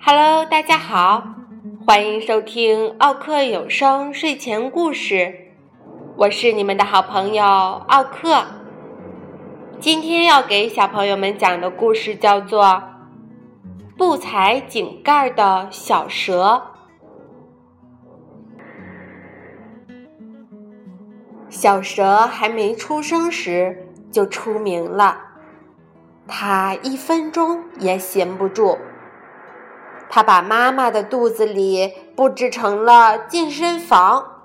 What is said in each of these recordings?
Hello，大家好，欢迎收听奥克有声睡前故事，我是你们的好朋友奥克。今天要给小朋友们讲的故事叫做《不踩井盖的小蛇》。小蛇还没出生时就出名了，它一分钟也闲不住。他把妈妈的肚子里布置成了健身房。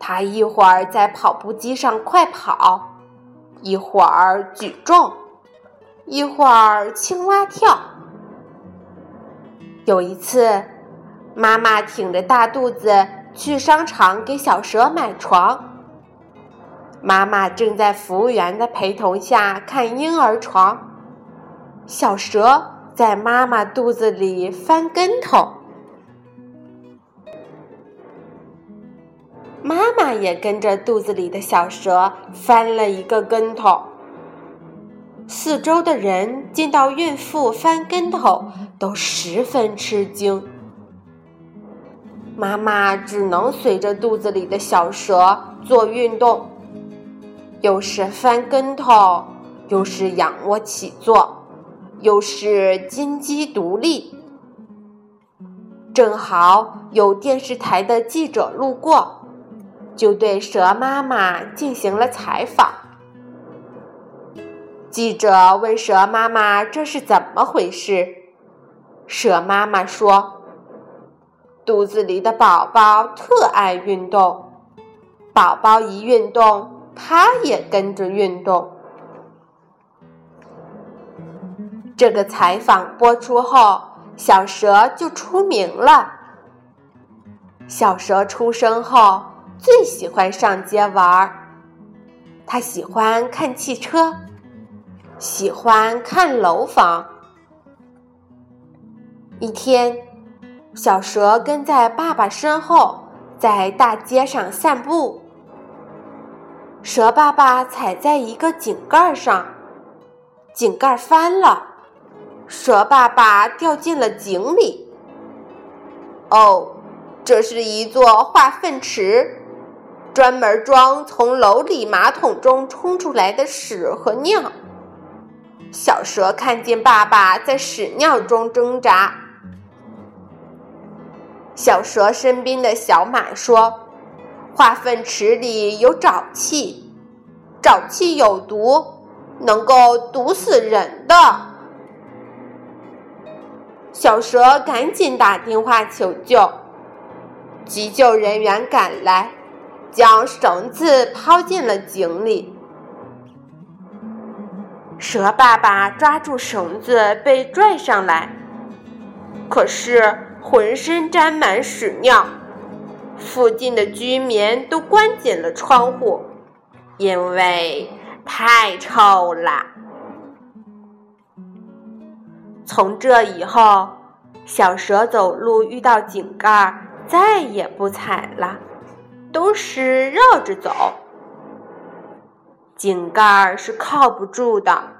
他一会儿在跑步机上快跑，一会儿举重，一会儿青蛙跳。有一次，妈妈挺着大肚子去商场给小蛇买床。妈妈正在服务员的陪同下看婴儿床，小蛇。在妈妈肚子里翻跟头，妈妈也跟着肚子里的小蛇翻了一个跟头。四周的人见到孕妇翻跟头，都十分吃惊。妈妈只能随着肚子里的小蛇做运动，又是翻跟头，又是仰卧起坐。又是金鸡独立，正好有电视台的记者路过，就对蛇妈妈进行了采访。记者问蛇妈妈：“这是怎么回事？”蛇妈妈说：“肚子里的宝宝特爱运动，宝宝一运动，它也跟着运动。”这个采访播出后，小蛇就出名了。小蛇出生后最喜欢上街玩儿，它喜欢看汽车，喜欢看楼房。一天，小蛇跟在爸爸身后，在大街上散步。蛇爸爸踩在一个井盖上，井盖翻了。蛇爸爸掉进了井里。哦，这是一座化粪池，专门装从楼里马桶中冲出来的屎和尿。小蛇看见爸爸在屎尿中挣扎。小蛇身边的小马说：“化粪池里有沼气，沼气有毒，能够毒死人的。”小蛇赶紧打电话求救，急救人员赶来，将绳子抛进了井里。蛇爸爸抓住绳子被拽上来，可是浑身沾满屎尿，附近的居民都关紧了窗户，因为太臭了。从这以后，小蛇走路遇到井盖再也不踩了，都是绕着走。井盖是靠不住的，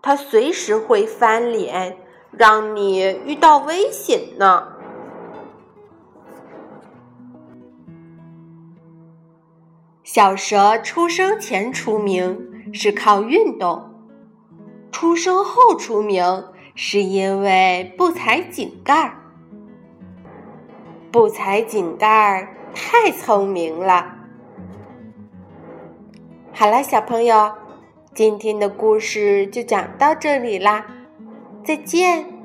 它随时会翻脸，让你遇到危险呢。小蛇出生前出名是靠运动，出生后出名。是因为不踩井盖儿，不踩井盖儿太聪明了。好了，小朋友，今天的故事就讲到这里啦，再见。